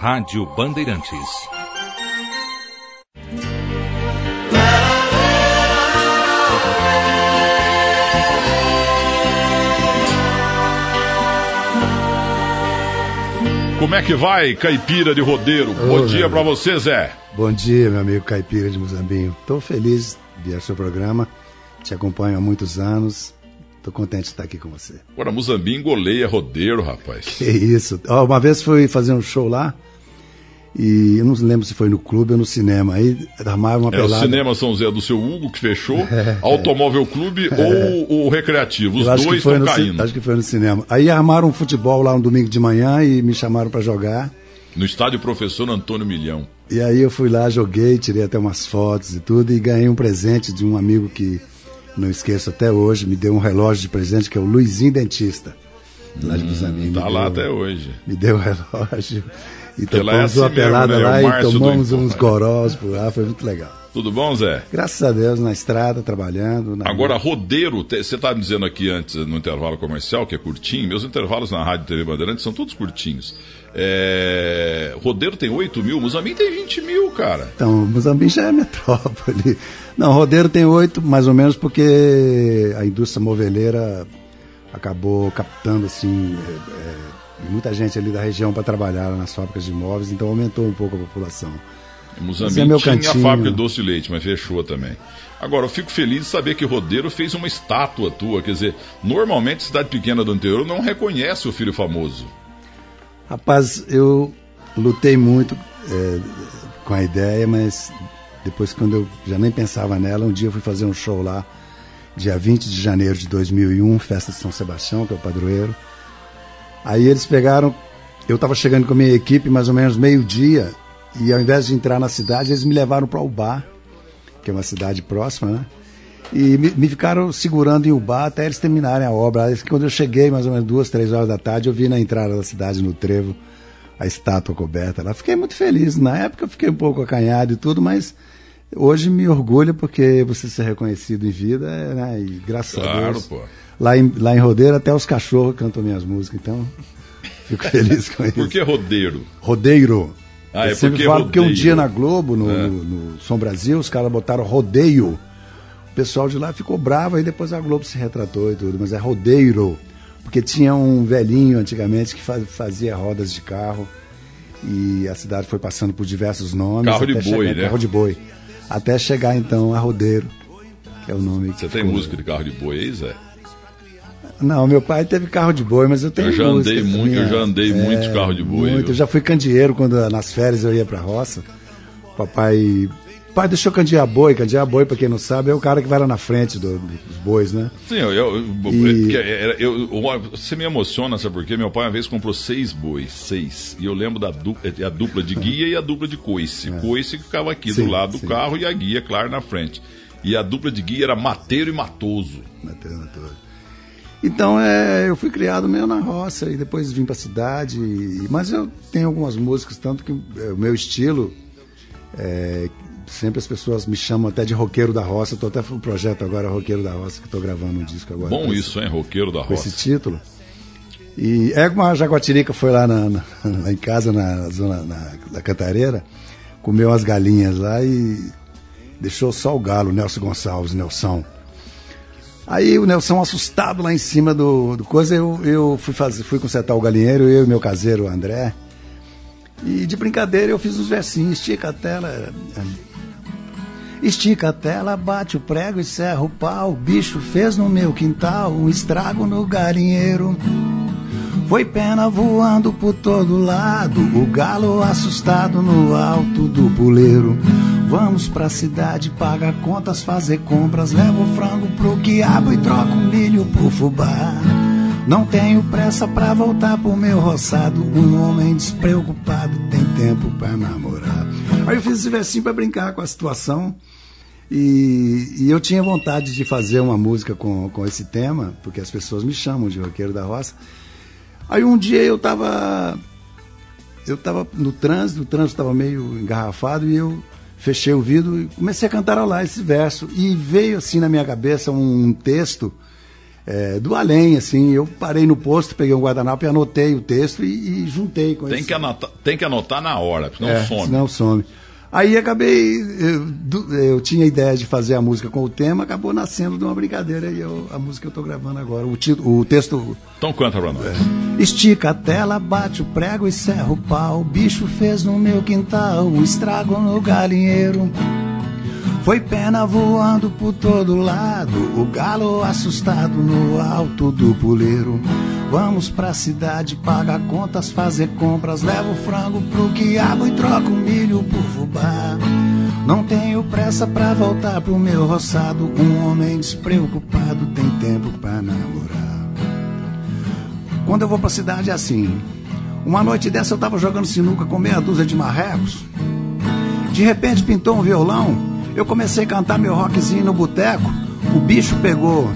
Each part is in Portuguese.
Rádio Bandeirantes. Como é que vai, caipira de rodeiro? Bom dia para você, Zé. Bom dia, meu amigo caipira de Muzambinho. Estou feliz de ver seu programa. Te acompanho há muitos anos. Tô contente de estar aqui com você. Agora, Muzambinho goleia rodeiro, rapaz. Que isso. Ó, uma vez fui fazer um show lá e eu não lembro se foi no clube ou no cinema. Aí armaram uma É, pelada. o cinema São Zé do seu Hugo, que fechou, Automóvel Clube ou o Recreativo. Os dois estão no caindo. Acho que foi no cinema. Aí armaram um futebol lá um domingo de manhã e me chamaram para jogar. No estádio Professor Antônio Milhão. E aí eu fui lá, joguei, tirei até umas fotos e tudo e ganhei um presente de um amigo que não esqueço até hoje, me deu um relógio de presente que é o Luizinho Dentista. Lá de Muzambinho, Tá me lá deu- até hoje. Me deu o relógio. E lá é assim uma mesmo, pelada né? É o lá e tomamos uns gorós por lá, foi muito legal. Tudo bom, Zé? Graças a Deus, na estrada, trabalhando. na- Agora, rodeiro, te- você estava dizendo aqui antes, no intervalo comercial, que é curtinho. Meus intervalos na Rádio TV Bandeirantes são todos curtinhos. É, Rodeiro tem 8 mil, Muzambinho tem 20 mil, cara. Então, Mozambique já é metrópole. Não, Rodeiro tem oito, mais ou menos, porque a indústria moveleira acabou captando, assim, é, é, muita gente ali da região para trabalhar nas fábricas de imóveis, então aumentou um pouco a população. Esse é meu tinha a cantinho. fábrica de doce de leite, mas fechou também. Agora, eu fico feliz de saber que Rodeiro fez uma estátua tua. Quer dizer, normalmente cidade pequena do interior não reconhece o filho famoso. Rapaz, eu lutei muito é, com a ideia, mas depois, quando eu já nem pensava nela, um dia eu fui fazer um show lá, dia 20 de janeiro de 2001, festa de São Sebastião, que é o padroeiro. Aí eles pegaram, eu estava chegando com a minha equipe mais ou menos meio-dia, e ao invés de entrar na cidade, eles me levaram para Ubá, que é uma cidade próxima, né? E me, me ficaram segurando em Ubá até eles terminarem a obra. Quando eu cheguei, mais ou menos duas, três horas da tarde, eu vi na entrada da cidade, no trevo, a estátua coberta lá. Fiquei muito feliz. Na época eu fiquei um pouco acanhado e tudo, mas hoje me orgulha porque você ser reconhecido em vida, é, né? E graças a Claro, Deus. pô. Lá em, lá em Rodeiro, até os cachorros cantam minhas músicas, então fico feliz com isso. Por que Rodeiro? Rodeiro. Ah, é Eu sempre porque falo porque um rodeio. dia na Globo, no, É. no, no Som Brasil, os caras botaram rodeio. O pessoal de lá ficou bravo, aí depois a Globo se retratou e tudo, mas é rodeiro. Porque tinha um velhinho antigamente que fa- fazia rodas de carro e a cidade foi passando por diversos nomes. Carro de boi, né? Carro de boi. Até chegar então a Rodeiro, que é o nome Você tem ficou. música de carro de boi aí, Zé? Não, meu pai teve carro de boi, mas eu tenho Eu já andei muito, eu minhas. já andei muito de carro de boi, Muito. Eu já fui candeeiro quando nas férias eu ia pra roça. Papai, pai deixou candear boi, candear boi, pra quem não sabe, é o cara que vai lá na frente do- dos bois, né? Sim, eu, eu, E- era- eu- você me emociona, sabe por quê? Meu pai uma vez comprou seis bois, seis. E eu lembro da dupla, a dupla de guia e a dupla de coice. Coice que ficava aqui É. Sim, do lado do sim. carro e a guia, claro, na frente. E a dupla de guia era Mateiro e Matoso. na terra toda. Então, é, eu fui criado meio na roça e depois vim pra cidade. e- mas eu tenho algumas músicas, tanto que é, o meu estilo, é, sempre as pessoas me chamam até de roqueiro da roça. Estou até com um projeto agora, Roqueiro da Roça, que estou gravando um disco agora. Bom com esse- isso, hein? Roqueiro da Com esse roça. título. E é como a Jaguatirica foi lá, na- na- lá em casa, na zona na, da Cantareira, comeu as galinhas lá e deixou só o galo, Nelson Gonçalves, Nelson. Aí o Nelson, assustado lá em cima do, do coisa, eu, eu fui, fazer, fui consertar o galinheiro, eu e meu caseiro, André. E de brincadeira eu fiz uns versinhos, estica a tela. Estica a tela, bate o prego e serra o pau. O bicho fez no meu quintal um estrago no galinheiro. Foi pena voando por todo lado, o galo assustado no alto do puleiro. Vamos pra cidade, paga contas, fazer compras, leva o frango pro quiabo e troca o milho pro fubá. Não tenho pressa pra voltar pro meu roçado, um homem despreocupado tem tempo pra namorar. Aí eu fiz esse versinho pra brincar com a situação. E, e eu tinha vontade de fazer uma música com, com esse tema, porque as pessoas me chamam de roqueiro da roça. Aí um dia eu tava. Eu tava no trânsito, o trânsito estava meio engarrafado e eu fechei o vidro e comecei a cantarolar esse verso. E veio assim na minha cabeça um texto é, do além, assim. Eu parei no posto, peguei um guardanapo e anotei o texto e, e juntei com tem esse. Que anotar, tem que anotar na hora, senão é, some. Senão some. Aí acabei, eu, eu, tinha ideia de fazer a música com o tema, acabou nascendo de uma brincadeira e eu, a música que eu estou gravando agora. O, título, o texto. Então canta pra nós. É. Estica a tela, bate o prego e serra o pau. O bicho fez no meu quintal um estrago no galinheiro. Foi pena voando por todo lado, o galo assustado no alto do puleiro. Vamos pra cidade, paga contas, fazer compras, leva o frango pro quiabo e troca o milho por fubá. Não tenho pressa pra voltar pro meu roçado, um homem despreocupado tem tempo pra namorar. Quando eu vou pra cidade é assim. Uma noite dessa eu tava jogando sinuca com meia dúzia de marrecos. De repente pintou um violão eu comecei a cantar meu rockzinho no boteco, o bicho pegou.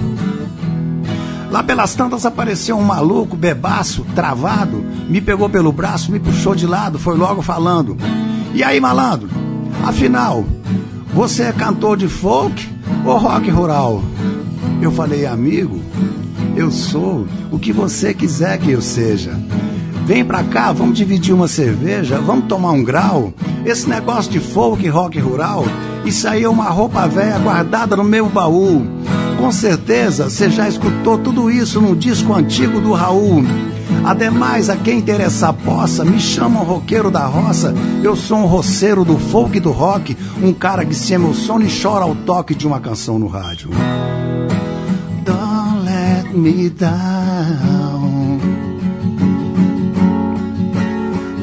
Lá pelas tantas apareceu um maluco, bebaço, travado, me pegou pelo braço, me puxou de lado, foi logo falando. E aí, malandro? Afinal, você é cantor de folk ou rock rural? Eu falei, amigo, eu sou o que você quiser que eu seja. Vem pra cá, vamos dividir uma cerveja, vamos tomar um grau. Esse negócio de folk rock rural isso aí é uma roupa velha guardada no meu baú. Com certeza você já escutou tudo isso num disco antigo do Raul. Ademais, a quem interessar possa, me chamam roqueiro da roça. Eu sou um roceiro do folk e do rock, um cara que se emociona e chora ao toque de uma canção no rádio. Don't let me down.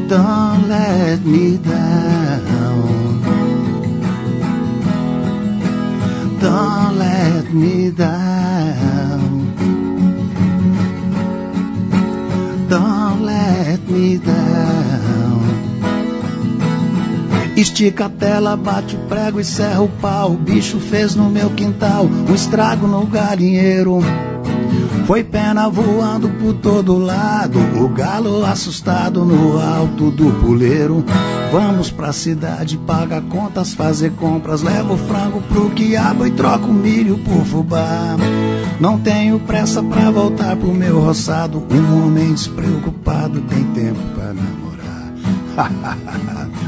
Don't let me down. Don't let me down. Don't let me down. Estica a tela, bate o prego e serra o pau. O bicho fez no meu quintal um estrago no galinheiro. Foi pena voando por todo lado, o galo assustado no alto do puleiro. Vamos pra cidade, paga contas, fazer compras, leva o frango pro quiabo e troca o milho por fubá. Não tenho pressa pra voltar pro meu roçado, um homem despreocupado tem tempo pra namorar.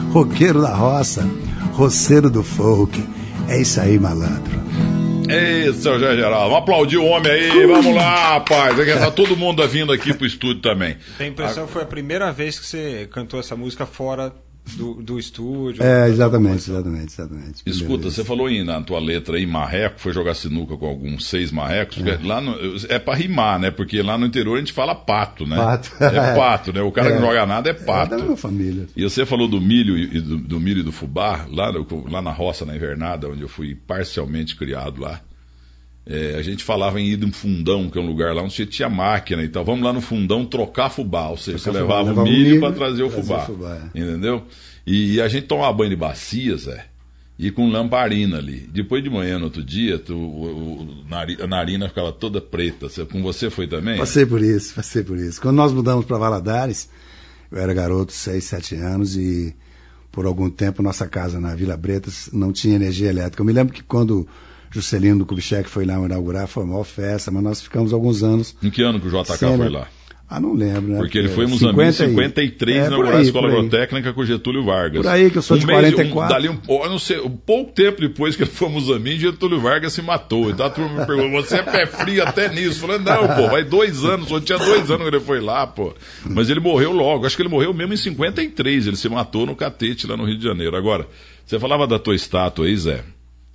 Roqueiro da roça, roceiro do folk, é isso aí, malandro. Ei, seu José Geraldo, vamos aplaudir o homem aí, vamos lá, rapaz. É tá todo mundo vindo aqui pro estúdio também. Tem a impressão que foi a primeira vez que você cantou essa música fora do, do estúdio. É, exatamente, exatamente, exatamente. Escuta, você falou aí na tua letra aí, marreco, foi jogar sinuca com alguns seis marrecos, é. lá no, é pra rimar, né? Porque lá no interior a gente fala pato, né? Pato. É pato, né? O cara é. que não joga nada é pato. É da minha família. E você falou do milho e do, do milho e do fubá, lá, no, lá na roça, na invernada, onde eu fui parcialmente criado lá. É, a gente falava em ir no fundão, que é um lugar lá onde você tinha máquina e tal. Vamos lá no fundão trocar fubá. Ou seja, você levava o milho, para trazer o fubá. fubá é. Entendeu? E, e, a gente tomava banho de bacia, Zé. E com lamparina ali. Depois de manhã, no outro dia, tu, o, o, a narina ficava toda preta. Com você foi também? Passei por isso, passei por isso. Quando nós mudamos para Valadares, eu era garoto, 6, 7 anos, e por algum tempo nossa casa na Vila Bretas não tinha energia elétrica. Eu me lembro que quando Juscelino do Kubitschek foi lá inaugurar, foi uma maior festa, mas nós ficamos alguns anos. Em que ano que o JK foi lá? Ah, não lembro, né? Porque ele foi em Moçambique em 53 é, inaugurar a Escola Agrotécnica com Getúlio Vargas. Por aí, que eu sou um de mês, 44. Um, dali um, não sei, um pouco tempo depois que ele foi a Moçambique, Getúlio Vargas se matou. Então a turma me perguntou, você é pé frio até nisso? Falando, não, pô, vai dois anos, só tinha dois anos que ele foi lá, pô. Mas ele morreu logo, acho que ele morreu mesmo em 53, ele se matou no catete lá no Rio de Janeiro. Agora, você falava da tua estátua aí, Zé,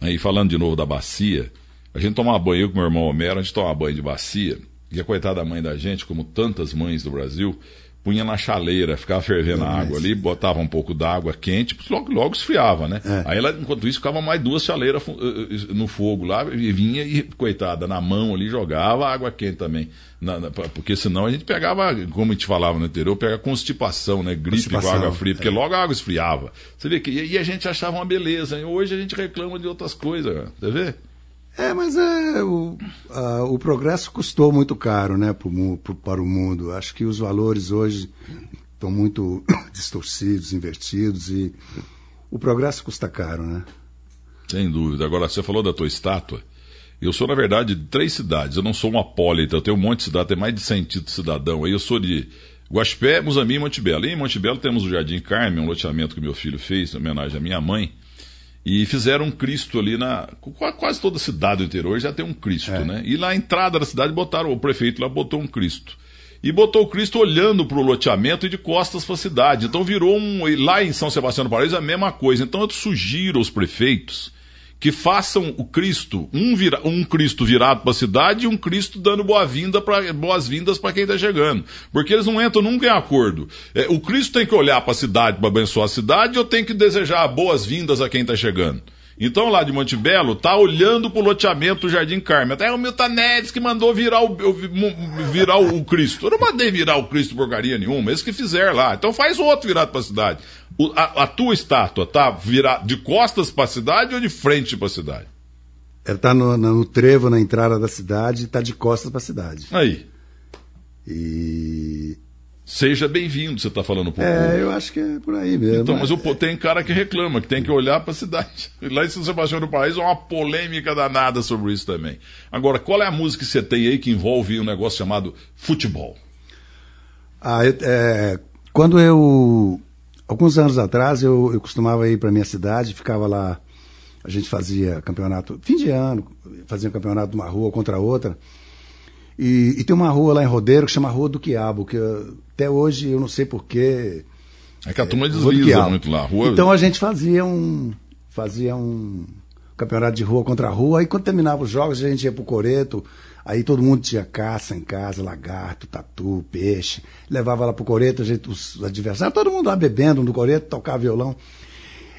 aí falando de novo da bacia, a gente tomava banho, eu com meu irmão Homero, a gente tomava banho de bacia, e a coitada mãe da gente, como tantas mães do Brasil, punha na chaleira, ficava fervendo a água ali, botava um pouco d'água quente, logo, logo esfriava, né? É. Aí ela, enquanto isso, ficava mais duas chaleiras eh, eh, no fogo lá, e vinha e, coitada, na mão ali, jogava água quente também. Na, na, porque senão a gente pegava, como a gente falava no interior, pega constipação, né? Gripe com água fria, porque é. logo a água esfriava. Você vê que. E a gente achava uma beleza, hein? hoje a gente reclama de outras coisas, você vê? É, mas é, o, a, o progresso custou muito caro né, pro, pro, para o mundo. Acho que os valores hoje estão muito distorcidos, invertidos e o progresso custa caro, né? Sem dúvida. Agora, você falou da tua estátua. Eu sou, na verdade, de três cidades. Eu não sou um apólita, eu tenho um monte de cidade, tem mais de 100 títulos cidadão. Aí eu sou de Guaxpé, Muzamim e Montebello. E em Montebello temos o Jardim Carmen, um loteamento que meu filho fez, em homenagem à minha mãe. E fizeram um Cristo ali na. Quase toda cidade do interior já tem um Cristo, é. né? E na entrada da cidade botaram, o prefeito lá botou um Cristo. E botou o Cristo olhando para o loteamento e de costas para a cidade. Então virou um. Lá em São Sebastião do Paraíso a mesma coisa. Então eu sugiro aos prefeitos que façam o Cristo, um, vira, um Cristo virado para a cidade e um Cristo dando boa-vinda boas-vindas para quem está chegando. Porque eles não entram nunca em acordo. É, o Cristo tem que olhar para a cidade para abençoar a cidade ou tem que desejar boas-vindas a quem está chegando? Então, lá de Montebello, tá olhando pro loteamento do Jardim Carmen. Até o Milton Neves que mandou virar o, virar o Cristo. Eu não mandei virar o Cristo porcaria nenhuma, eles que fizeram lá. Então faz outro virado pra cidade. O, a, a, tua estátua tá virada de costas pra cidade ou de frente pra cidade? Ela tá no, no trevo na entrada da cidade e tá de costas pra cidade. Aí. E Seja bem-vindo, você está falando por É, eu acho que é por aí mesmo. Então, mas o, tem cara que reclama, que tem que olhar para a cidade. Lá em São Sebastião do Paraíso há uma polêmica danada sobre isso também. Agora, qual é a música que você tem aí que envolve um negócio chamado futebol? Ah, é, quando eu. Alguns anos atrás, eu, eu costumava ir para minha cidade, ficava lá. A gente fazia campeonato, fim de ano, fazia um campeonato de uma rua contra outra. E, e, tem uma rua lá em Rodeiro que chama Rua do Quiabo, que até hoje eu não sei porquê. É que a turma é, desliza muito lá. Rua... Então a gente fazia um. Fazia um campeonato de rua contra rua. Aí quando terminava os jogos, a gente ia pro Coreto. Aí todo mundo tinha caça em casa, lagarto, tatu, peixe. Levava lá pro Coreto, a gente, os adversários, todo mundo lá bebendo no Coreto, tocava violão.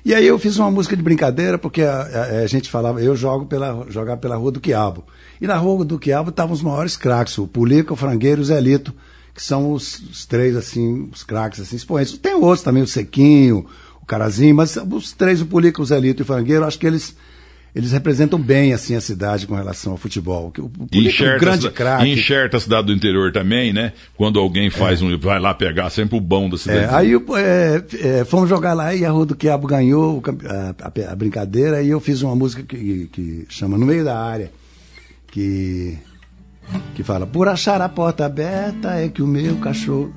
E aí eu fiz uma música de brincadeira, porque a, a, a gente falava, eu jogo pela, jogar pela Rua do Quiabo. E na Rua do Quiabo estavam os maiores craques, o Pulica, o Frangueiro e o Zelito, que são os, os três, assim, os craques, assim, expoentes. Tem outros também, o Sequinho, o Carazinho, mas os três, o Pulica, o Zelito e o Frangueiro, acho que eles eles representam bem assim a cidade com relação ao futebol. O, o enxerta, é um grande craque. Enxerta a cidade do interior também, né? Quando alguém faz é. um, vai lá pegar sempre o bom da cidade. É, aí é, é, fomos jogar lá e a Rua do Quiabo ganhou a, a, a, brincadeira e eu fiz uma música que, que chama No Meio da Área, que, que fala, por achar a porta aberta é que o meu cachorro...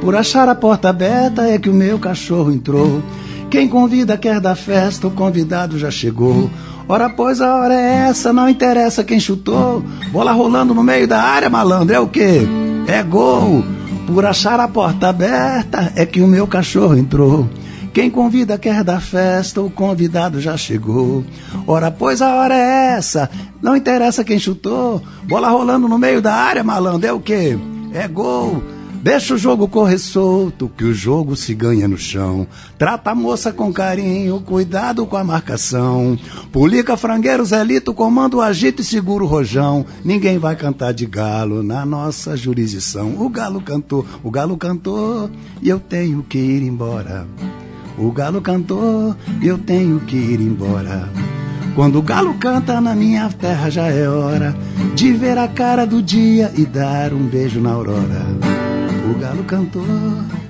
Por achar a porta aberta é que o meu cachorro entrou quem convida quer dar festa, o convidado já chegou. Ora, pois a hora é essa, não interessa quem chutou. Bola rolando no meio da área, malandro, é o quê? É gol. Por achar a porta aberta, é que o meu cachorro entrou. Quem convida quer dar festa, o convidado já chegou. Ora, pois a hora é essa, não interessa quem chutou. Bola rolando no meio da área, malandro, é o quê? É gol. Deixa o jogo correr solto, que o jogo se ganha no chão. Trata a moça com carinho, cuidado com a marcação. Pulica, frangueiro, Zelito, comando agito e segura o rojão. Ninguém vai cantar de galo na nossa jurisdição. O galo cantou, o galo cantou, e eu tenho que ir embora. O galo cantou, e eu tenho que ir embora. Quando o galo canta na minha terra já é hora de ver a cara do dia e dar um beijo na aurora o galo cantou.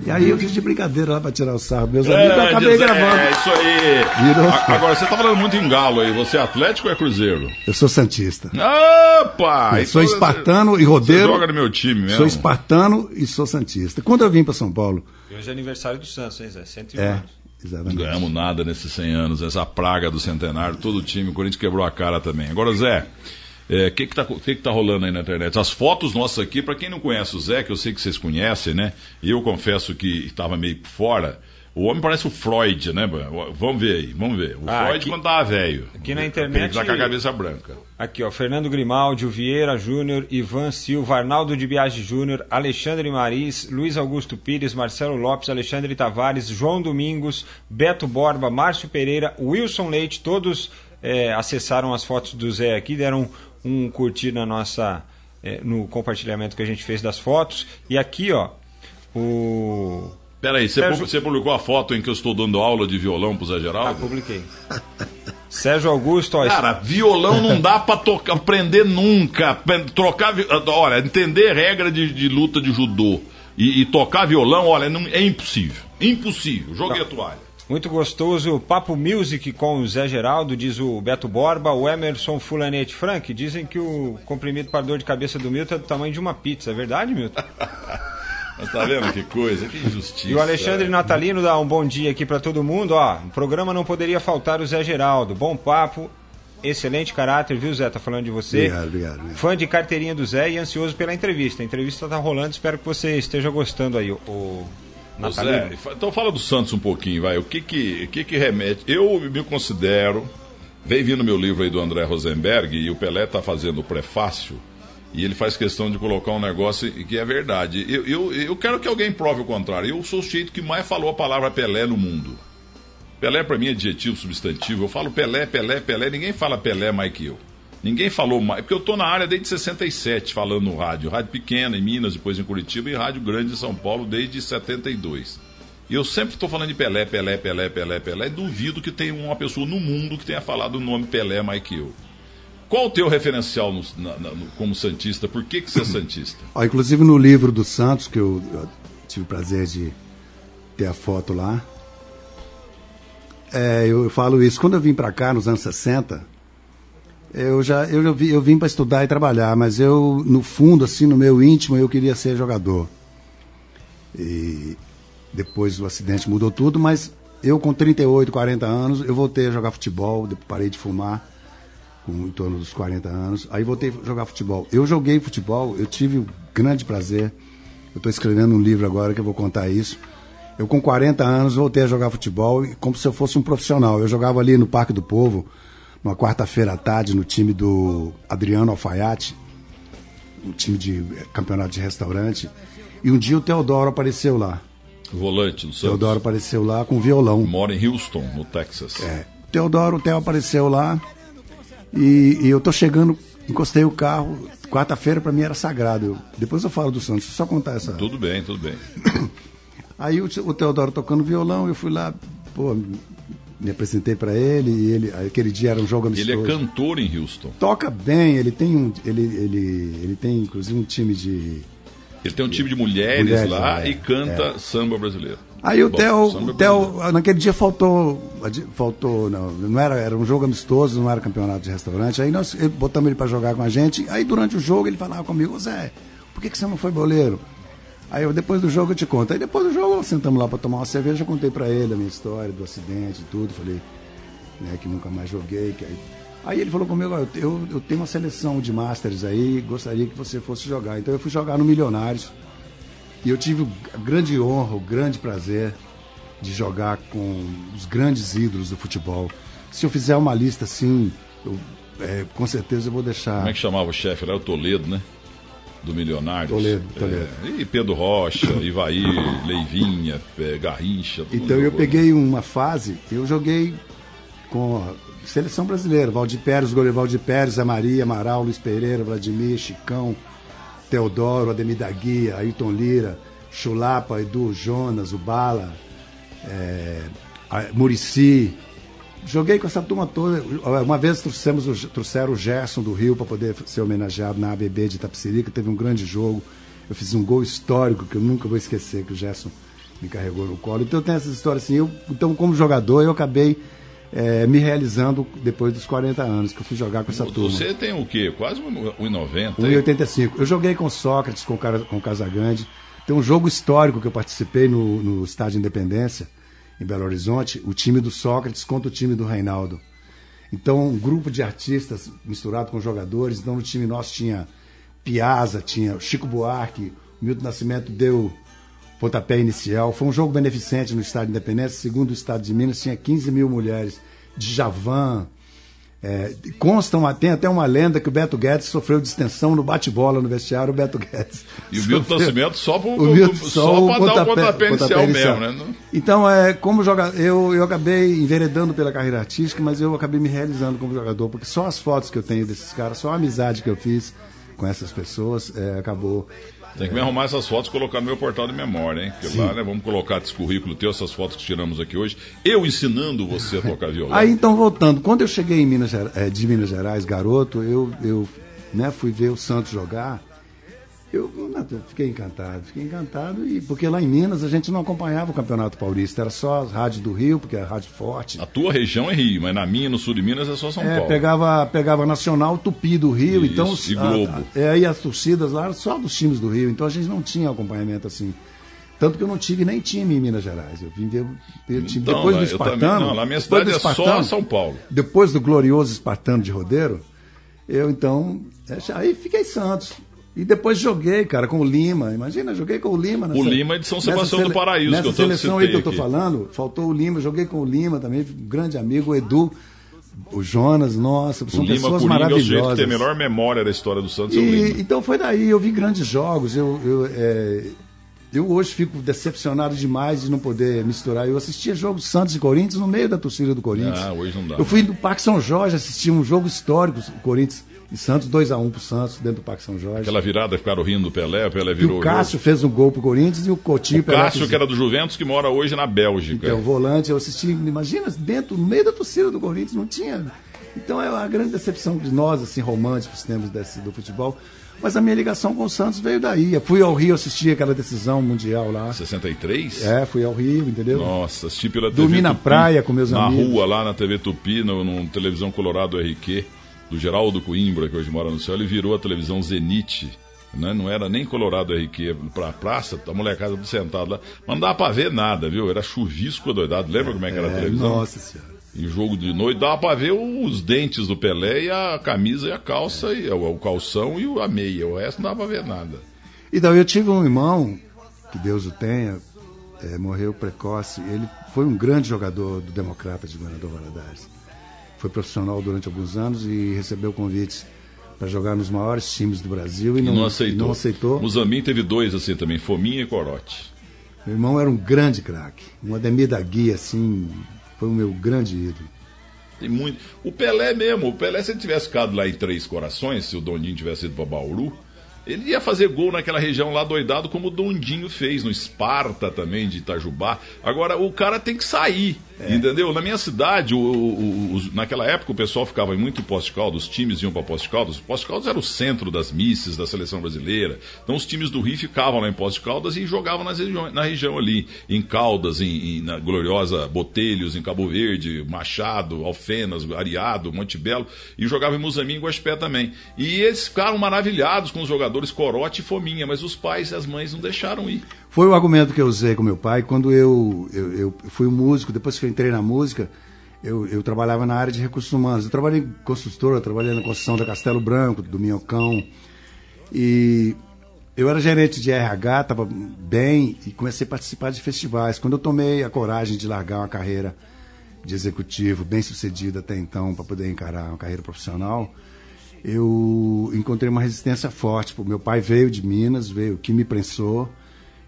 E aí eu fiz de brincadeira lá pra tirar o sarro. Meus amigos, eu acabei gravando. É, isso aí. Virou. Agora, você tá falando muito em galo aí. Você é Atlético ou é Cruzeiro? Eu sou Santista. Opa! Eu sou então espartano e rodeiro. Você joga no meu time mesmo. Sou espartano e sou Santista. Quando eu vim pra São Paulo. Hoje é aniversário do Santos, hein, Zé? 101 é. anos. Exatamente. Não ganhamos nada nesses 100 anos, essa praga do centenário, todo o time, o Corinthians quebrou a cara também. Agora, Zé, o é, que, que, tá, que, que tá rolando aí na internet? As fotos nossas aqui, para quem não conhece o Zé, que eu sei que vocês conhecem, né? Eu confesso que estava meio fora. O homem parece o Freud, né? Vamos ver aí, vamos ver. O ah, Freud aqui, quando tava velho. Aqui na internet. Tá com a cabeça branca. Aqui, ó. Fernando Grimaldi, Vieira Júnior, Ivan Silva, Arnaldo de Biagi Júnior, Alexandre Maris, Luiz Augusto Pires, Marcelo Lopes, Alexandre Tavares, João Domingos, Beto Borba, Márcio Pereira, Wilson Leite, todos é, acessaram as fotos do Zé aqui, deram um curtir na nossa é, no compartilhamento que a gente fez das fotos. E aqui, ó, o Peraí, você, Sérgio... você publicou a foto em que eu estou dando aula de violão pro Zé Geraldo? Ah, publiquei. Sérgio Augusto, ó, Cara, violão não dá pra tocar, aprender nunca. Trocar. Olha, entender regra de, de luta de judô e, e, tocar violão, olha, não, é impossível. Impossível. Joguei não. a toalha. Muito gostoso. Papo Music com o Zé Geraldo, diz o Beto Borba. O Emerson Fulanete Frank, dizem que o comprimido para dor de cabeça do Milton é do tamanho de uma pizza. É verdade, Milton? Mas tá vendo que coisa, que injustiça. E o Alexandre Natalino dá um bom dia aqui para todo mundo. Ó, o programa não poderia faltar o Zé Geraldo. Bom papo, excelente caráter, viu, Zé? Tá falando de você. Obrigado, obrigado. obrigado. Fã de carteirinha do Zé e ansioso pela entrevista. A entrevista tá rolando, espero que você esteja gostando aí, o, o Natalino. Zé, então fala do Santos um pouquinho, vai. O que que, o que, que remete? Eu me considero. Vem vindo meu livro aí do André Rosenberg e o Pelé tá fazendo o prefácio. E ele faz questão de colocar um negócio que é verdade. Eu, eu, eu quero que alguém prove o contrário. Eu sou o sujeito que mais falou a palavra Pelé no mundo. Pelé para mim é adjetivo, substantivo. Eu falo Pelé, Pelé, Pelé. Ninguém fala Pelé mais que eu. Ninguém falou mais. Porque eu tô na área desde 67 falando no rádio. Rádio pequena em Minas, depois em Curitiba e rádio grande em São Paulo desde 72. E eu sempre estou falando de Pelé, Pelé, Pelé, Pelé, Pelé. Duvido que tenha uma pessoa no mundo que tenha falado o nome Pelé mais que eu. Qual o teu referencial no, na, na, no, como Santista? Por que, que você é Santista? Ó, inclusive no livro do Santos, que eu, eu tive o prazer de ter a foto lá, é, eu, eu, falo isso. Quando eu vim para cá, nos anos 60, eu já eu, eu, vi, eu vim para estudar e trabalhar, mas eu, no fundo, assim, no meu íntimo, eu queria ser jogador. E depois do acidente mudou tudo, mas eu com 38, 40 anos, eu voltei a jogar futebol, parei de fumar com em torno dos 40 anos. Aí voltei a jogar futebol. Eu joguei futebol, eu tive um grande prazer. Eu estou escrevendo um livro agora que eu vou contar isso. Eu, com 40 anos, voltei a jogar futebol como se eu fosse um profissional. Eu jogava ali no Parque do Povo, numa quarta-feira à tarde, no time do Adriano Alfaiate, um time de campeonato de restaurante. E um dia o Teodoro apareceu lá. Volante do Santos. Teodoro apareceu lá com violão. Mora em Houston, no Texas. É. Teodoro, o Theo apareceu lá. E, e eu tô chegando, encostei o carro. Quarta-feira para mim era sagrado. Eu, depois eu falo do Santos, só contar essa. Tudo bem, tudo bem. Aí o, o Teodoro tocando violão, eu fui lá, pô, me apresentei para ele e ele aquele dia era um jogo amistoso. Ele é cantor em Houston. Toca bem, ele tem um ele ele ele tem inclusive um time de ele tem um time de mulheres, mulheres lá é, e canta é. samba brasileiro. Aí o Theo, o Theo, naquele dia faltou, faltou, não, não era, era um jogo amistoso, não era campeonato de restaurante. Aí nós botamos ele para jogar com a gente. Aí durante o jogo ele falava comigo, Zé, por que, que você não foi boleiro? Aí eu, depois do jogo eu te conto. Aí depois do jogo sentamos lá para tomar uma cerveja, eu contei para ele a minha história do acidente e tudo. Falei né, que nunca mais joguei. Que aí... aí ele falou comigo, eu, eu, eu tenho uma seleção de Masters aí, gostaria que você fosse jogar. Então eu fui jogar no Milionários. E eu tive a grande honra, o grande prazer de jogar com os grandes ídolos do futebol. Se eu fizer uma lista assim, eu, é, com certeza eu vou deixar. Como é que chamava o chefe? Era o Toledo, né? Do Milionários. Toledo, Toledo. É, e Pedro Rocha, Ivaí, Leivinha, é, Garrincha. Então eu peguei uma fase, eu joguei com a seleção brasileira, Valdir Pérez, goleiro Valdir Pérez, Maria, Amaral, Luiz Pereira, Vladimir, Chicão, Teodoro, Ademir da Guia, Ayrton Lira, Chulapa, Edu, Jonas, o Bala, é, Murici. Joguei com essa turma toda. Uma vez trouxemos o, trouxeram o Gerson do Rio para poder ser homenageado na ABB de Itapsirica. Teve um grande jogo. Eu fiz um gol histórico que eu nunca vou esquecer, que o Gerson me carregou no colo. Então eu tenho essas histórias assim. Eu, então, como jogador, eu acabei é, me realizando depois dos 40 anos, que eu fui jogar com essa turma. Você tem o quê? Quase 1,90? 1,85. Eu joguei com Sócrates, com, com Casagrande. Tem um jogo histórico que eu participei no, no Estádio Independência, em Belo Horizonte, o time do Sócrates contra o time do Reinaldo. Então, um grupo de artistas misturado com jogadores. Então, no time nosso tinha Piazza, tinha Chico Buarque, o Milton Nascimento deu pontapé inicial. Foi um jogo beneficente no Estádio Independência, segundo o Estado de Minas, tinha 15 mil mulheres. de Javan. É, constam, tem até uma lenda que o Beto Guedes sofreu distensão no bate-bola no vestiário, o Beto Guedes. E o Milton Nascimento só para dar o pontapé, inicial, inicial mesmo, né? Então, é, como jogador, eu, eu acabei enveredando pela carreira artística, mas eu acabei me realizando como jogador, porque só as fotos que eu tenho desses caras, só a amizade que eu fiz com essas pessoas, é, acabou tem que me arrumar essas fotos e colocar no meu portal de memória, hein? Porque Sim. lá, né, vamos colocar esse currículo teu, essas fotos que tiramos aqui hoje. Eu ensinando você a tocar violão. Aí então, voltando, quando eu cheguei em Minas, é, de Minas Gerais, garoto, eu, eu né, fui ver o Santos jogar. Eu, fiquei encantado, fiquei encantado, e porque lá em Minas a gente não acompanhava o Campeonato Paulista, era só a rádio do Rio, porque é a rádio forte. A tua região é Rio, mas na minha, no sul de Minas, é só São é, Paulo. Pegava, pegava Nacional Tupi do Rio, Isso, então. E Globo. A, a, é, e as torcidas lá só dos times do Rio, então a gente não tinha acompanhamento assim. Tanto que eu não tive nem time em Minas Gerais. Eu vim ver o time então, depois do Espartano. Também, não, na minha cidade é só São Paulo. Depois do glorioso Espartano de Rodeiro, eu então. É, aí fiquei Santos. E depois joguei, cara, com o Lima. Imagina, joguei com o Lima. Nessa, o Lima é de São Sebastião do Paraíso, nessa que eu seleção aí que eu tô aqui. falando, faltou o Lima, joguei com o Lima também, um grande amigo, o Edu, o Jonas, nossa, são o Lima pessoas Coringa maravilhosas. é o sujeito que tem a melhor memória da história do Santos, e. Então foi daí, eu vi grandes jogos, eu, eu, é, eu hoje fico decepcionado demais de não poder misturar. Eu assistia jogos Santos e Corinthians no meio da torcida do Corinthians. Ah, hoje não dá. Eu fui do Parque São Jorge assistir um jogo histórico, Corinthians e Santos 2x1 um pro Santos, dentro do Parque São Jorge. Aquela virada, ficaram rindo do Pelé, o Pelé E virou. o Cássio fez um gol pro Corinthians e o Coutinho... o Cássio, que era do Juventus, que mora hoje na Bélgica. Então, o volante, eu assisti, imagina, dentro, no meio da torcida do Corinthians, não tinha... Então é uma grande decepção de nós, assim, românticos, temos desse, do futebol. Mas a minha ligação com o Santos veio daí. Eu fui ao Rio assistir aquela decisão mundial lá. 63? É, fui ao Rio, entendeu? Nossa, assisti pela TV Dormi na Tupi, praia com meus na amigos. rua, lá na TV Tupi, no, no Televisão Colorado RQ, do Geraldo Coimbra, que hoje mora no céu, ele virou a televisão Zenit. Né? Não era nem Colorado RQ pra praça, a molecada tudo sentado lá. Mas não dava pra ver nada, viu? Era chuvisco doidado. Lembra como é que era a É, televisão? Nossa senhora. Em jogo de noite dava pra ver os dentes do Pelé e a camisa e a calça, e o, o calção e a meia. O resto não dava pra ver nada. Então, eu tive um irmão, que Deus o tenha, é, morreu precoce. Ele foi um grande jogador do Democrata de Governador Valadares. Foi profissional durante alguns anos e recebeu convites para jogar nos maiores times do Brasil e, E não, não aceitou. e não aceitou. Muzambim teve dois assim também, Fominha e Corote. Meu irmão era um grande craque. Um Ademir da Guia, assim, foi o meu grande ídolo. Tem muito. O Pelé mesmo, o Pelé, se ele tivesse ficado lá em Três Corações, se o Dondinho tivesse ido pra Bauru, ele ia fazer gol naquela região lá doidado, como o Dondinho fez, no Esparta também, de Itajubá. Agora, o cara tem que sair, entendeu? Na minha cidade, o, o- o- naquela época, o pessoal ficava muito em Poste Caldas, os times iam para Poste Caldas. Poste Caldas era o centro das misses da seleção brasileira. Então, os times do Rio ficavam lá em Poste Caldas e jogavam nas regiões, na região ali, em Caldas, em, em- na gloriosa Botelhos, em Cabo Verde, Machado, Alfenas, Ariado, Monte Belo, e jogavam em Muzamim e Guaxpé também. E eles ficaram maravilhados com os jogadores Corote e Fominha, mas os pais e as mães não deixaram ir. Foi o argumento que eu usei com meu pai quando eu, eu, eu fui músico, depois que eu entrei na música, eu, eu trabalhava na área de recursos humanos. Eu trabalhei em construtora, trabalhei na construção da Castelo Branco, do Minhocão. E eu era gerente de RH, estava bem e comecei a participar de festivais. Quando eu tomei a coragem de largar uma carreira de executivo bem sucedida até então para poder encarar uma carreira profissional, eu encontrei uma resistência forte. Meu pai veio de Minas, veio que me prensou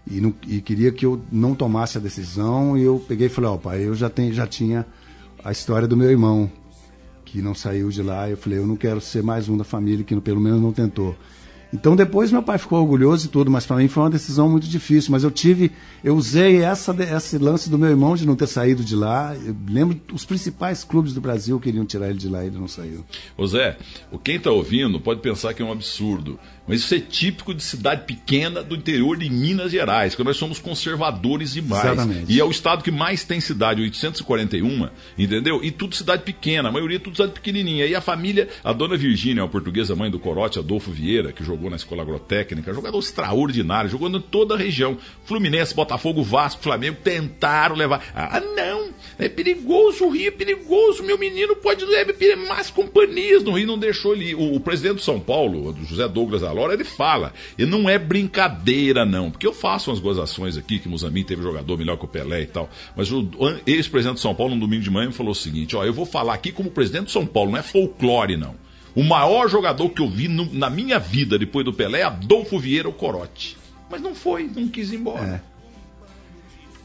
e, não- e queria que eu não tomasse a decisão. E eu peguei e falei: Ó, pai, eu já, já tinha a história do meu irmão que não saiu de lá. Eu falei: Eu não quero ser mais um da família que pelo menos não tentou. Então depois meu pai ficou orgulhoso e tudo, mas para mim foi uma decisão muito difícil. Mas eu tive, eu usei essa, esse lance do meu irmão de não ter saído de lá. Eu lembro os principais clubes do Brasil queriam tirar ele de lá e ele não saiu. Ô Zé, o quem está ouvindo pode pensar que é um absurdo, mas isso é típico de cidade pequena do interior de Minas Gerais, que nós somos conservadores demais. Exatamente. E é o estado que mais tem cidade, 841, entendeu? E tudo cidade pequena, a maioria tudo cidade pequenininha. E a família, a dona Virgínia, a portuguesa mãe do Corote, Adolfo Vieira, que jogou na escola agrotécnica, jogador extraordinário, jogou em toda a região. Fluminense, Botafogo, Vasco, Flamengo tentaram levar. Ah, não, é perigoso, o Rio é perigoso, meu menino pode levar mais companhias no Rio, não deixou ele ir. O, o presidente de São Paulo, José Douglas Alora, ele fala, e não é brincadeira não, porque eu faço umas gozações aqui, que Muzamim teve jogador melhor que o Pelé e tal, mas o ex-presidente de São Paulo, no domingo de manhã, falou o seguinte, ó, eu vou falar aqui como presidente de São Paulo, não é folclore não. O maior jogador que eu vi no- na minha vida depois do Pelé é Adolfo Vieira, o Corote. Mas não foi, não quis ir embora. É.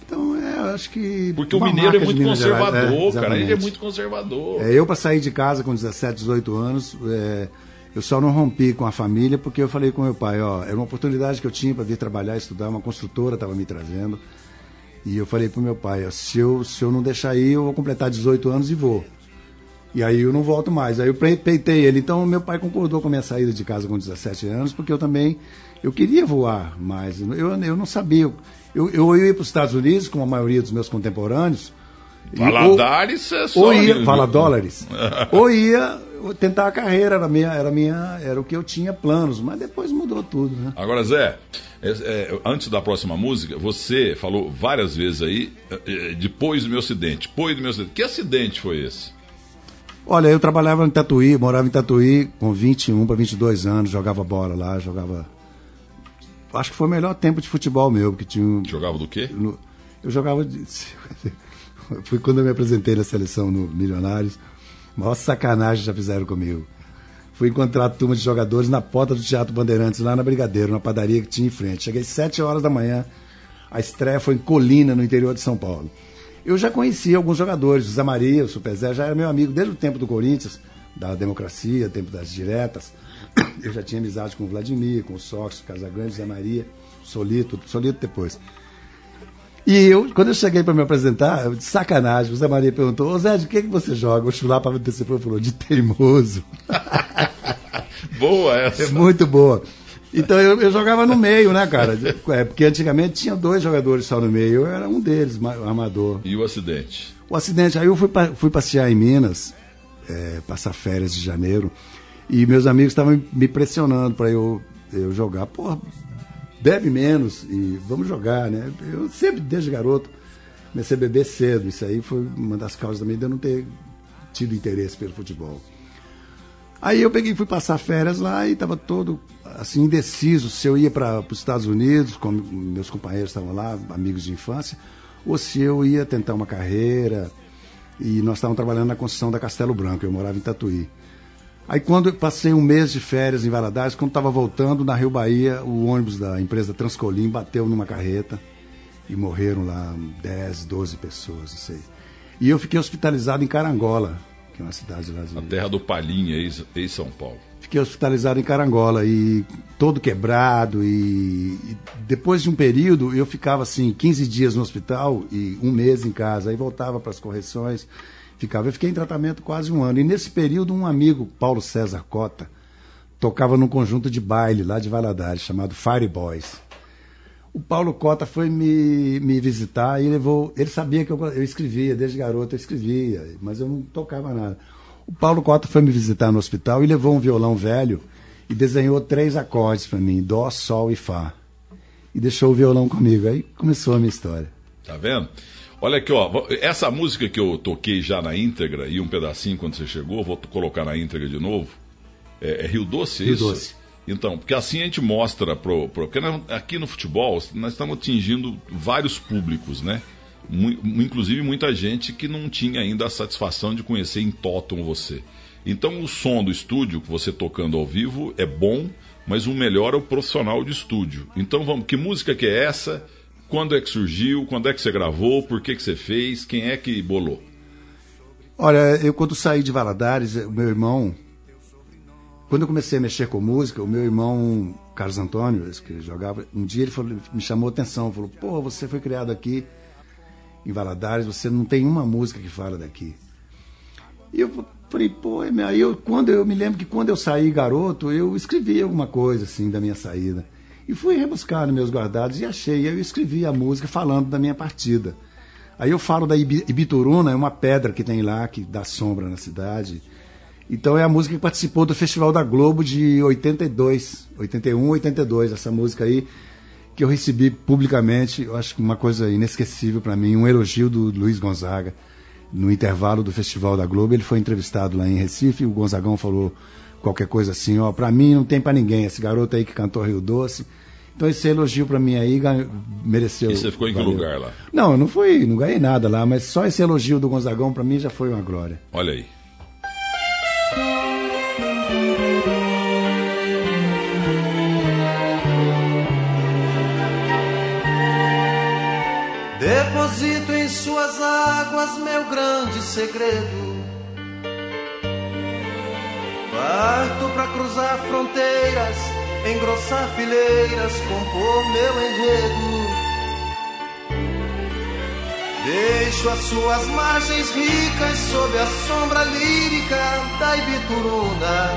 Então, é, eu acho que. Porque o mineiro é muito Gerais, conservador, é, cara. Ele é muito conservador. É, eu, para sair de casa com 17, 18 anos, é, eu só não rompi com a família porque eu falei com meu pai: ó, era uma oportunidade que eu tinha para vir trabalhar, estudar, uma construtora estava me trazendo. E eu falei pro meu pai: ó, se, eu, se eu não deixar ir, eu vou completar 18 anos e vou. E aí eu não volto mais. Aí eu peitei ele. Então meu pai concordou com a minha saída de casa com 17 anos, porque eu também eu queria voar mais. Eu, eu não sabia. Eu, eu ia para os Estados Unidos, como a maioria dos meus contemporâneos. Valadares é só. Ou ia, fala dólares. ou ia tentar a carreira, era, minha, era, minha, era o que eu tinha planos, mas depois mudou tudo. Né? Agora, Zé, é, é, antes da próxima música, você falou várias vezes aí, é, é, depois do meu acidente, depois do meu acidente. Que acidente foi esse? Olha, eu trabalhava em Tatuí, morava em Tatuí com 21 para 22 anos, jogava bola lá, jogava. Acho que foi o melhor tempo de futebol meu, porque tinha. Jogava do quê? Eu jogava. De... Foi quando eu me apresentei na seleção no Milionários. Maior sacanagem já fizeram comigo. Fui encontrar a turma de jogadores na porta do Teatro Bandeirantes, lá na Brigadeiro, na padaria que tinha em frente. Cheguei sete horas da manhã. A estreia foi em Colina, no interior de São Paulo. Eu já conhecia alguns jogadores, o Zé Maria, o Super Zé, já era meu amigo desde o tempo do Corinthians, da democracia, tempo das diretas. Eu já tinha amizade com o Vladimir, com o Sócrates, Casagrande, Zé Maria, Solito, Solito depois. E eu, quando eu cheguei para me apresentar, de sacanagem, o Zé Maria perguntou, ô Zé, de que, que você joga? O Chulá para antecipou falou, de teimoso. boa essa. É muito boa. Então eu, eu, jogava no meio, né, cara? É, porque antigamente tinha dois jogadores só no meio, eu era um deles, amador. E o acidente? O acidente, aí eu fui, fui passear em Minas, é, passar férias de janeiro, e meus amigos estavam me pressionando para eu, eu jogar. Porra, bebe menos e vamos jogar, né? Eu sempre, desde garoto, comecei a beber cedo. Isso aí foi uma das causas também de eu não ter tido interesse pelo futebol. Aí eu peguei fui passar férias lá e estava todo assim indeciso se eu ia para os Estados Unidos, como meus companheiros estavam lá, amigos de infância, ou se eu ia tentar uma carreira. E nós estávamos trabalhando na construção da Castelo Branco, eu morava em Tatuí. Aí quando passei um mês de férias em Valadares, quando estava voltando na Rio Bahia, o ônibus da empresa Transcolim bateu numa carreta e morreram lá 10, 12 pessoas, não sei. E eu fiquei hospitalizado em Carangola, que é uma cidade lá de... A terra do Palhinha, ex-São Paulo. Fiquei hospitalizado em Carangola e todo quebrado e, e, depois de um período eu ficava assim 15 dias no hospital e um mês em casa, aí voltava para as correções ficava. Eu fiquei em tratamento quase um ano. E nesse período, um amigo, Paulo César Cota, tocava num conjunto de baile lá de Valadares, chamado Fire Boys. O Paulo Cota foi me, me visitar e levou. Ele sabia que eu, eu escrevia, desde garoto eu escrevia, mas eu não tocava nada. O Paulo Cota foi me visitar no hospital e levou um violão velho e desenhou três acordes para mim: Dó, Sol e Fá. E deixou o violão comigo. Aí começou a minha história. Tá vendo? Olha aqui, ó. Essa música que eu toquei já na íntegra e um pedacinho quando você chegou, vou colocar na íntegra de novo. É, é Rio Doce, Rio isso? Doce. Então, porque assim a gente mostra pro. pro porque aqui no futebol nós estamos atingindo vários públicos, né? inclusive muita gente que não tinha ainda a satisfação de conhecer em Toton você. Então o som do estúdio que você tocando ao vivo é bom, mas o melhor é o profissional de estúdio. Então vamos, que música que é essa? Quando é que surgiu? Quando é que você gravou? Por que, que você fez? Quem é que bolou? Olha, eu quando saí de Valadares, o meu irmão, quando eu comecei a mexer com música, o meu irmão Carlos Antônio, que jogava, um dia ele falou, me chamou a atenção, falou: "Pô, você foi criado aqui em Valadares, você não tem uma música que fala daqui". E eu falei: "Pô, é aí eu quando eu me lembro que quando eu saí garoto, eu escrevi alguma coisa assim da minha saída. E fui rebuscar nos meus guardados e achei. Eu escrevi a música falando da minha partida. Aí eu falo da Ibituruna, é uma pedra que tem lá, que dá sombra na cidade. Então é a música que participou do Festival da Globo de 82, 81, 82. Essa música aí que eu recebi publicamente, eu acho que uma coisa inesquecível para mim, um elogio do Luiz Gonzaga. No intervalo do Festival da Globo, ele foi entrevistado lá em Recife o Gonzagão falou qualquer coisa assim, ó, para mim não tem para ninguém, esse garoto aí que cantou Rio Doce. Então esse elogio para mim aí mereceu. E você ficou em que lugar lá? Não, eu não fui, não ganhei nada lá, mas só esse elogio do Gonzagão para mim já foi uma glória. Olha aí. Suas águas meu grande segredo Parto para cruzar fronteiras, engrossar fileiras, compor meu enredo. Deixo as suas margens ricas sob a sombra lírica da Ibituruna.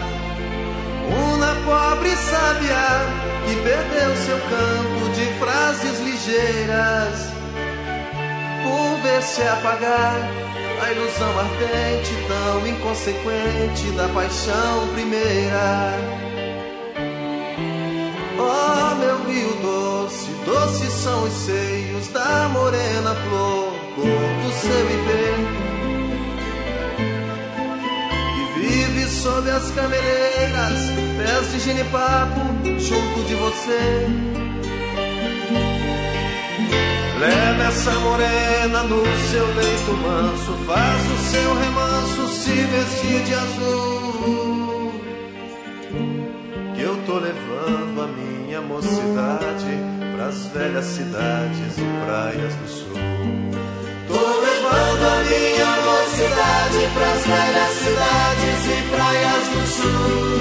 Una pobre sábia que perdeu seu canto de frases ligeiras por ver se apagar a ilusão ardente tão inconsequente da paixão primeira. Oh, meu rio doce, doces são os seios da morena flor, cor do seu ipê. Vive sob as cameleiras, pés de genipapo, junto de você. Leva essa morena no seu leito manso, faz o seu remanso se vestir de azul. Que eu tô levando a minha mocidade pras velhas cidades e praias do sul. Tô levando a minha mocidade pras velhas cidades e praias do sul.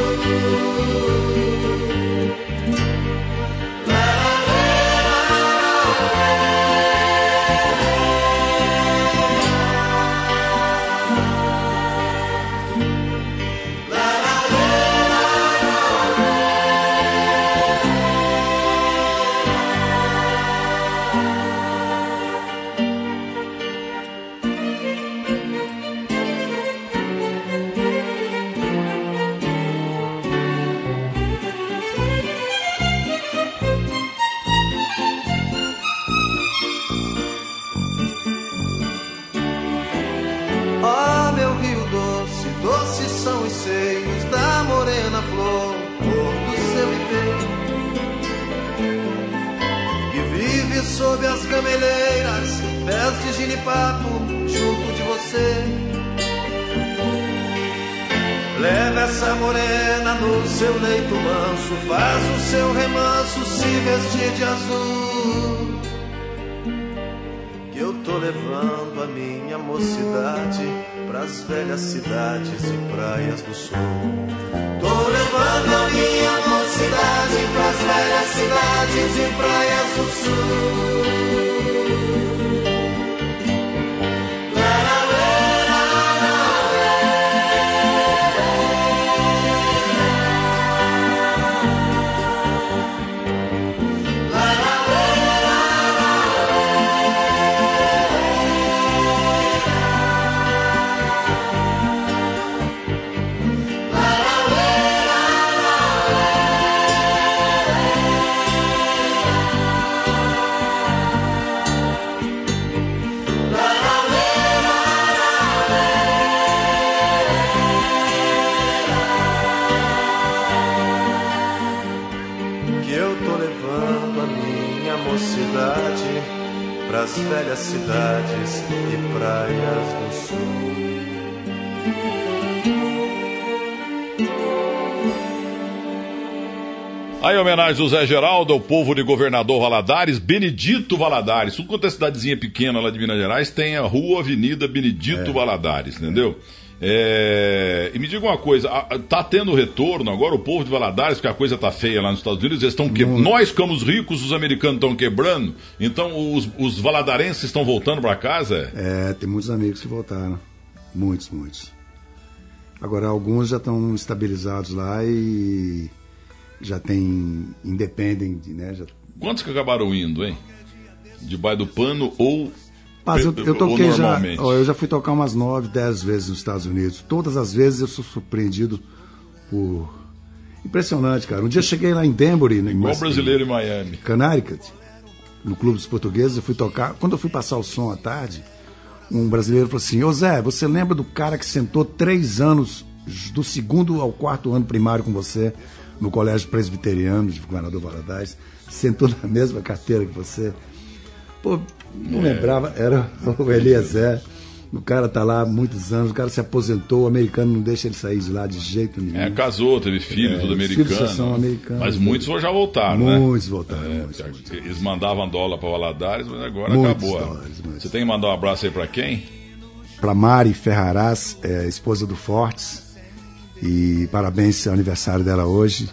Aí, homenagem do Zé Geraldo ao povo de Governador Valadares, Benedito Valadares. Tudo quanto é cidadezinha pequena lá de Minas Gerais tem a rua Avenida Benedito é. Valadares, entendeu? É. É... E me diga uma coisa, tá tendo retorno agora o povo de Valadares, porque a coisa tá feia lá nos Estados Unidos, eles estão que... nós ficamos ricos, os americanos estão quebrando, então os, os valadarenses estão voltando para casa? É, tem muitos amigos que voltaram, muitos, muitos. Agora alguns já estão estabilizados lá e já tem independente, né? Já... Quantos que acabaram indo, hein? Debaixo do pano ou mas eu, eu toquei já. Ó, eu já fui tocar umas nove, dez vezes nos Estados Unidos. Todas as vezes eu sou surpreendido por. Impressionante, cara. Um dia cheguei lá em Denbury, né, Igual brasileiro em Miami. Connecticut, no Clube dos Portugueses, eu fui tocar. Quando eu fui passar o som à tarde, um brasileiro falou assim: Ô Zé, você lembra do cara que sentou três anos, do segundo ao quarto ano primário com você, no Colégio Presbiteriano de Governador Valadares? Sentou na mesma carteira que você? Pô, não é. lembrava, era o Eliezer. O cara tá lá há muitos anos, o cara se aposentou, o americano não deixa ele sair de lá de jeito nenhum. É, casou, teve filho, é, tudo americano. São americanos. Mas muitos já voltaram, muitos né? Muitos voltaram. É, muitos, muitos, Eles mandavam dólar para Valadares, mas agora muitos acabou. Dólares, Você tem que mandar um abraço aí para quem? Para Mari Ferraraz, é, esposa do Fortes. E parabéns, é aniversário dela hoje.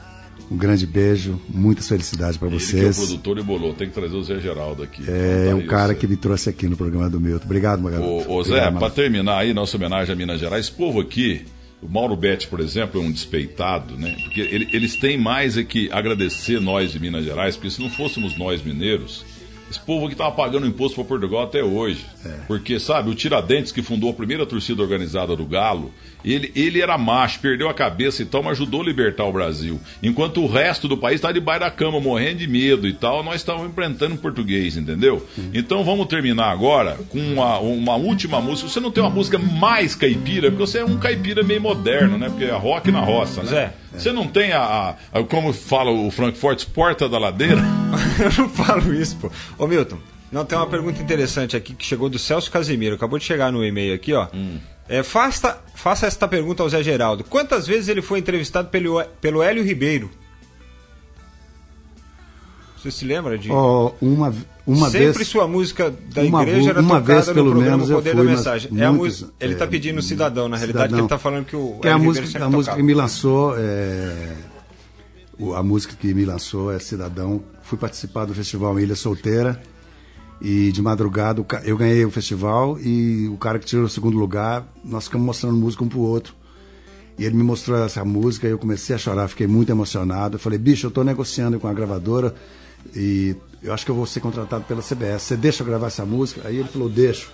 Um grande beijo, muitas felicidades para vocês. Ele que é o produtor e bolou, tem que trazer o Zé Geraldo aqui. É, é o cara que me trouxe aqui no programa do Milton. Obrigado, Magalhães. Ô, ô Zé, para terminar aí nossa homenagem a Minas Gerais, esse povo aqui, o Mauro Betti, por exemplo, é um despeitado, né? Porque ele, eles têm mais é que agradecer nós de Minas Gerais, porque se não fôssemos nós mineiros, esse povo que estava pagando imposto para Portugal até hoje. É. Porque, sabe, o Tiradentes, que fundou a primeira torcida organizada do Galo, ele, ele era macho, perdeu a cabeça e tal, mas ajudou a libertar o Brasil. Enquanto o resto do país está debaixo da cama, morrendo de medo e tal, nós estávamos enfrentando o português, entendeu? Então vamos terminar agora com uma, uma última música. Você não tem uma música mais caipira, porque você é um caipira meio moderno, né? Porque é rock na roça, né? Zé. Você não tem a, a, como fala o Frankfurt, porta da ladeira? Eu não falo isso, pô. Ô Milton, não, tem uma pergunta interessante aqui que chegou do Celso Casimiro. Acabou de chegar no e-mail aqui, ó. Hum. É, faça, faça esta pergunta ao Zé Geraldo. Quantas vezes ele foi entrevistado pelo, pelo Hélio Ribeiro? Você se lembra de. Oh, uma, uma Sempre vez, sua música da igreja era uma tocada vez, no programa menos, Poder da Mensagem. É muitas, ele está é, pedindo cidadão, na realidade, cidadão, que ele está falando que o. Que é a música, a música que me lançou. É, a música que me lançou é Cidadão. Fui participar do festival Ilha Solteira. E de madrugada eu ganhei o festival e o cara que tirou o segundo lugar, nós ficamos mostrando música um pro outro. E ele me mostrou essa música e eu comecei a chorar, fiquei muito emocionado. Eu falei, bicho, eu estou negociando com a gravadora e eu acho que eu vou ser contratado pela CBS. Você deixa eu gravar essa música? Aí ele falou, deixo.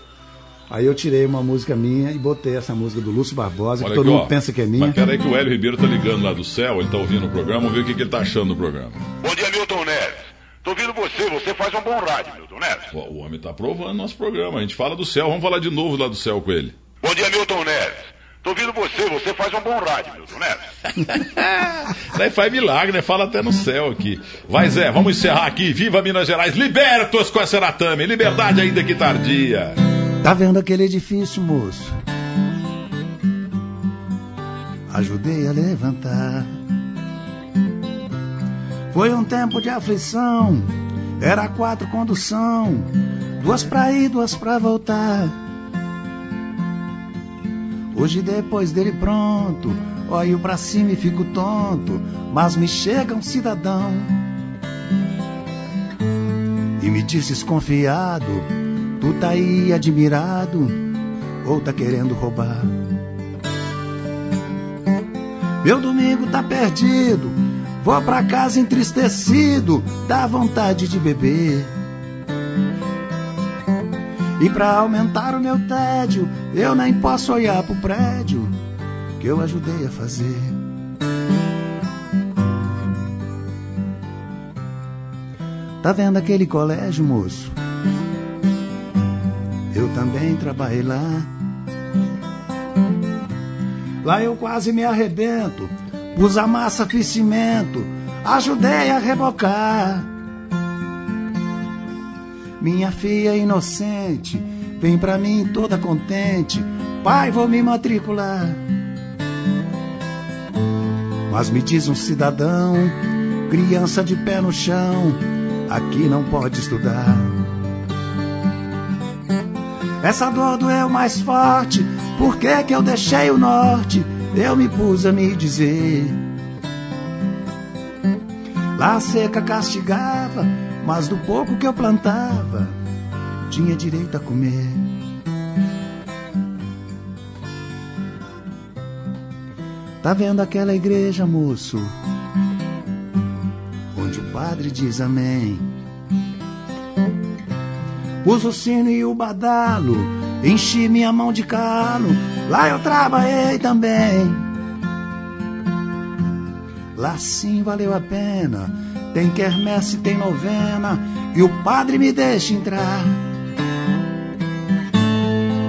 Aí eu tirei uma música minha e botei essa música do Lúcio Barbosa, Olha que todo aqui, mundo ó, pensa que é minha. Mas peraí que o Hélio Ribeiro tá ligando lá do céu, ele tá ouvindo o programa, vamos ver o que, que ele tá achando do programa. Bom dia, Milton Neves. Tô ouvindo você, você faz um bom rádio, Milton Neves. O homem tá aprovando nosso programa, a gente fala do céu, vamos falar de novo lá do céu com ele. Bom dia, Milton Neves. Tô ouvindo você, você faz um bom rádio, Milton Neves. Daí faz milagre, né? Fala até no céu aqui. Vai, Zé, vamos encerrar aqui. Viva Minas Gerais, libertos com a Seratame, liberdade ainda que tardia. Tá vendo aquele edifício, moço? Ajudei a levantar. Foi um tempo de aflição, era quatro condução, duas pra ir, duas pra voltar. Hoje depois dele pronto, olho pra cima e fico tonto, mas me chega um cidadão e me diz desconfiado, tu tá aí admirado ou tá querendo roubar? Meu domingo tá perdido, vou pra casa entristecido, dá vontade de beber. E pra aumentar o meu tédio, eu nem posso olhar pro prédio que eu ajudei a fazer. Tá vendo aquele colégio, moço? Eu também trabalhei lá. Lá eu quase me arrebento, pus a massa, fiz cimento, ajudei a rebocar. Minha filha inocente, vem pra mim toda contente. Pai, vou me matricular. Mas me diz um cidadão, criança de pé no chão, aqui não pode estudar. Essa dor doeu mais forte, por que que eu deixei o norte? Eu me pus a me dizer. Lá seca castigava, mas do pouco que eu plantava, tinha direito a comer. Tá vendo aquela igreja, moço? Onde o padre diz amém. Uso o sino e o badalo, enchi minha mão de calo, lá eu trabalhei também. Lá sim valeu a pena tem quermesse, tem novena, e o padre me deixa entrar.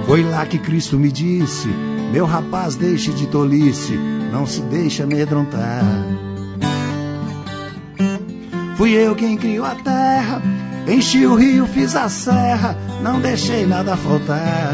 Foi lá que Cristo me disse: Meu rapaz, deixe de tolice, não se deixe amedrontar. Fui eu quem criou a terra, enchi o rio, fiz a serra, não deixei nada faltar.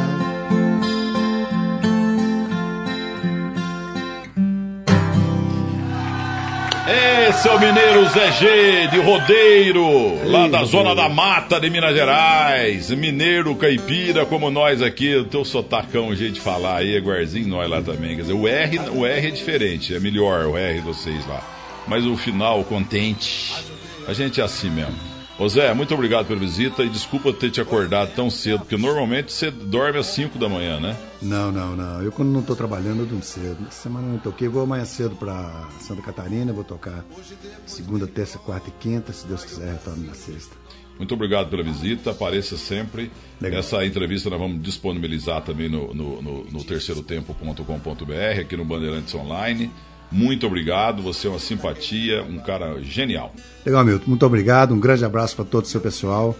Esse é o mineiro Zé G de Rodeiro, lá da zona da mata de Minas Gerais. Mineiro caipira como nós aqui, o teu sotacão, o jeito de falar aí, é igualzinho nós lá também. Quer dizer, o R, o R é diferente, é melhor o R de vocês lá. Mas o final, contente, a gente é assim mesmo. Ô Zé, muito obrigado pela visita e desculpa ter te acordado tão cedo, porque normalmente você dorme às 5 da manhã, né? Não, não, não. Eu quando não estou trabalhando, eu durmo cedo. Essa semana eu não toquei. Vou amanhã cedo para Santa Catarina, vou tocar segunda, terça, quarta e quinta, se Deus quiser, retorno na sexta. Muito obrigado pela visita, apareça sempre. Legal. Essa entrevista nós vamos disponibilizar também no, no, no, no terceirotempo.com.br, aqui no Bandeirantes Online. Muito obrigado, você é uma simpatia, um cara genial. Legal, Milton. Muito obrigado. Um grande abraço para todo o seu pessoal.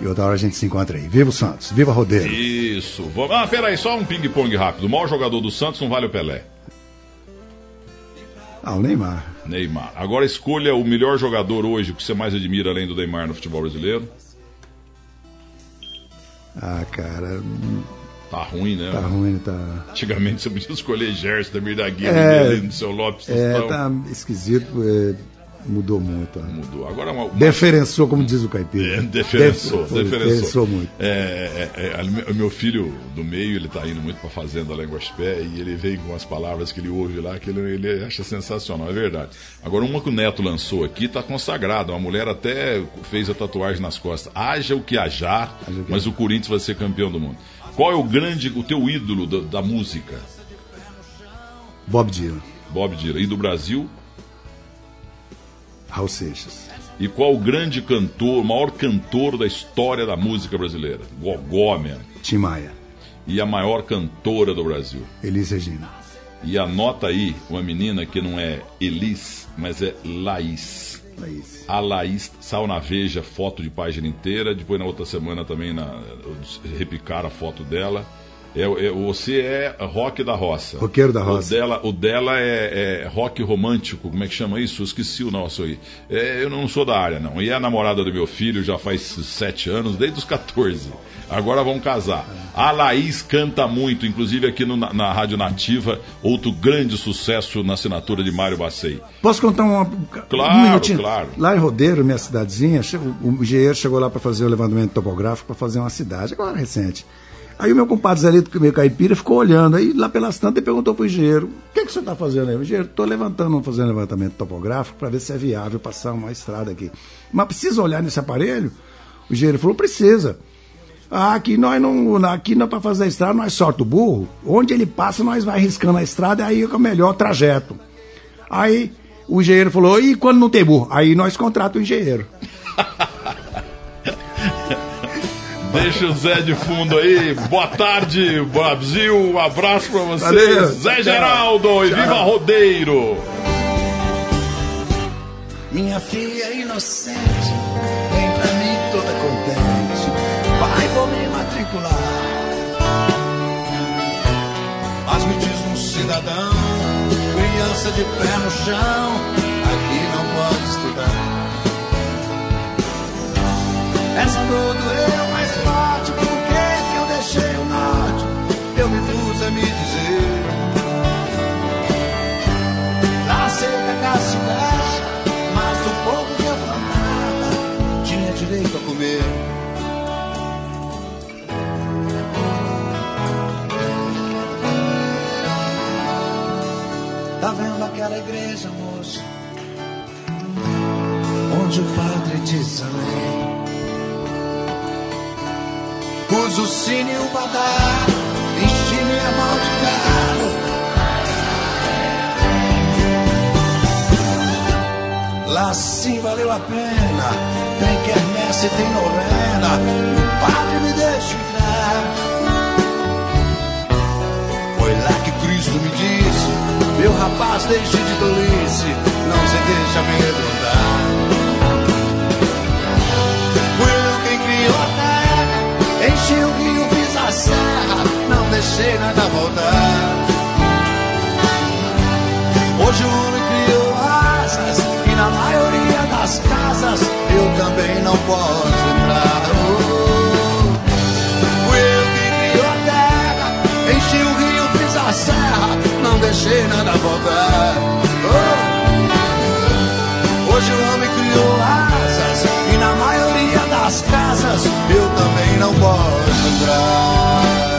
E outra hora a gente se encontra aí. Viva o Santos. Viva Rodeiro. Isso. Vamos... Ah, peraí, só um ping-pong rápido. O maior jogador do Santos não vale o Pelé. Ah, o Neymar. Neymar. Agora escolha o melhor jogador hoje que você mais admira além do Neymar no futebol brasileiro. Ah, cara. Tá ruim, né? Tá ruim, tá. Antigamente você podia escolher Gerson, da Guia, É. no seu Lopes. É, tá esquisito. é, mudou muito. Mudou. Agora uma, uma- Diferenciou, como diz o caipira. É, foi, diferenciou. diferenciou muito. É, é, é, o meu filho do meio, ele tá indo muito pra fazenda lá em Guaxupé e ele vem com as palavras que ele ouve lá, que ele, ele acha sensacional, é verdade. Agora, uma que o Neto lançou aqui tá consagrada. Uma mulher até fez a tatuagem nas costas. Haja o que hajar, Haja o que mas o Corinthians vai ser campeão do mundo. Qual é o grande, o teu ídolo da, da música? Bob Dylan, Bob Dylan. E do Brasil? Raul Seixas. E qual o grande cantor, o maior cantor da história da música brasileira? Gogó mesmo. Tim Maia, E a maior cantora do Brasil? Elis Regina. E anota aí uma menina que não é Elis, mas é Laís. Laís. A Laís saiu na Veja, foto de página inteira. Depois, na outra semana, também na, repicaram a foto dela. É, é- você é rock da roça. Roqueiro da roça. O dela, o dela é, é rock romântico, como é que chama isso? Eu esqueci o nosso aí. É, eu não sou da área, não. E é a namorada do meu filho já faz sete anos, desde os 14. Agora vão casar. A Laís canta muito, inclusive aqui no- na, Rádio Nativa, outro grande sucesso na assinatura de Mário Bacei. Posso contar uma, Claro, um minutinho? claro. Lá em Rodeiro, minha cidadezinha, o o engenheiro chegou lá para fazer o levantamento topográfico para fazer uma cidade, agora recente. Aí o meu compadre Zelito, meu caipira, ficou olhando. Aí lá pelas tantas ele perguntou pro engenheiro: o que, que você está fazendo aí? O engenheiro, estou levantando, fazendo levantamento topográfico para ver se é viável passar uma estrada aqui. Mas precisa olhar nesse aparelho? O engenheiro falou: precisa. Ah, aqui nós não. Aqui não para fazer a estrada, nós sorte o burro. Onde ele passa, nós vai riscando a estrada, aí é o melhor trajeto. Aí o engenheiro falou, e quando não tem burro? Aí nós contratamos o engenheiro. Deixa o Zé de fundo aí. Boa tarde, Brasil. Um abraço pra vocês. Valeu. Zé Tchau. Geraldo e Viva Rodeiro. Minha filha inocente, Mas me diz um cidadão, criança de pé no chão, aqui não pode estudar. Essa dor doeu mais forte, por que que eu deixei o norte? Eu me pus a me dizer, Lá seca da cidade, mas do pouco que eu plantava, tinha direito a comer. Vendo aquela igreja, moço? Onde o padre diz amém. Pus o sino e o badar, enchi minha mão de galo. Lá sim valeu a pena. Tem quermesse, tem novena. O padre me deixa entrar. Meu rapaz, deixe de tolice, não se deixe amedrontar. Fui eu quem criou a terra, enchi o rio, fiz a serra, não deixei nada voltar. Hoje o homem criou asas e na maioria das casas eu também não posso. Tá oh! Hoje o homem criou asas e na maioria das casas eu também não posso entrar.